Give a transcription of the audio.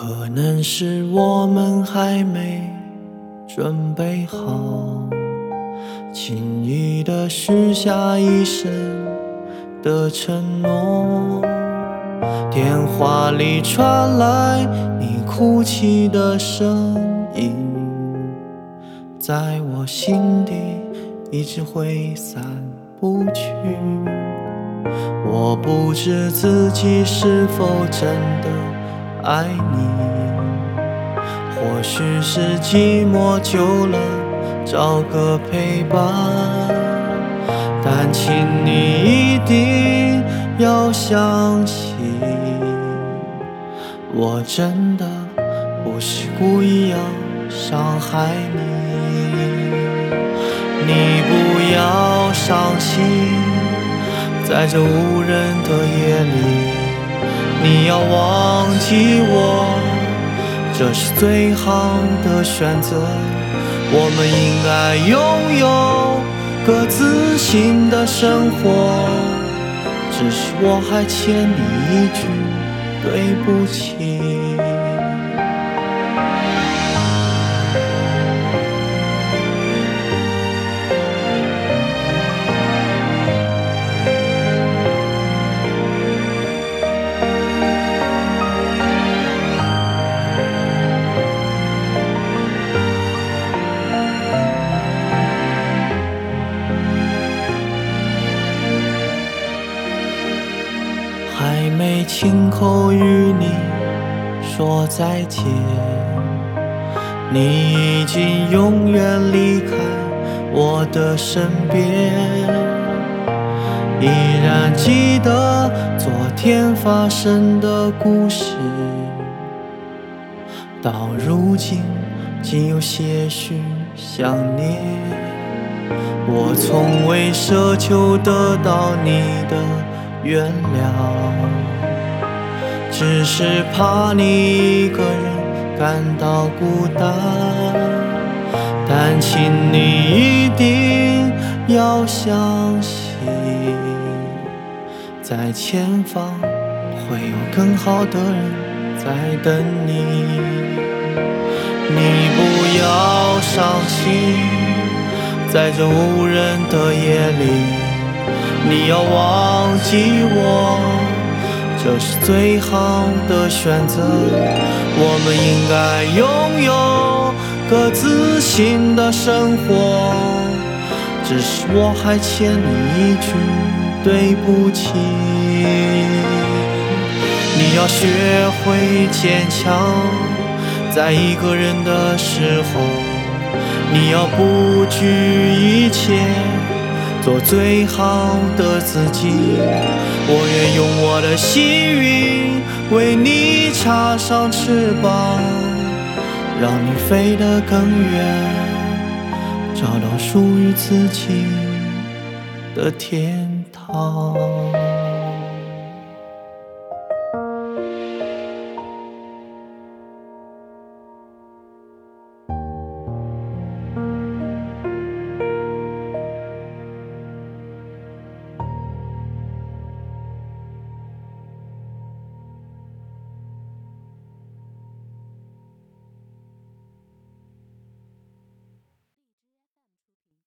可能是我们还没准备好，轻易的许下一生的承诺。电话里传来你哭泣的声音，在我心底一直挥散不去。我不知自己是否真的爱你，或许是寂寞久了找个陪伴，但请你一定要相信，我真的不是故意要伤害你，你不要伤心。在这无人的，你要忘记我，这是最好的选择。我们应该拥有各自新的生活，只是我还欠你一句对不起。没亲口与你说再见，你已经永远离开我的身边。依然记得昨天发生的故事，到如今仅有些许想念。我从未奢求得到你的。原谅，只是怕你一个人感到孤单。但请你一定要相信，在前方会有更好的人在等你。你不要伤心，在这无人的夜里。你要忘记我，这是最好的选择。我们应该拥有各自新的生活，只是我还欠你一句对不起。你要学会坚强，在一个人的时候，你要不惧一切。做最好的自己，我愿用我的幸运为你插上翅膀，让你飞得更远，找到属于自己的天堂。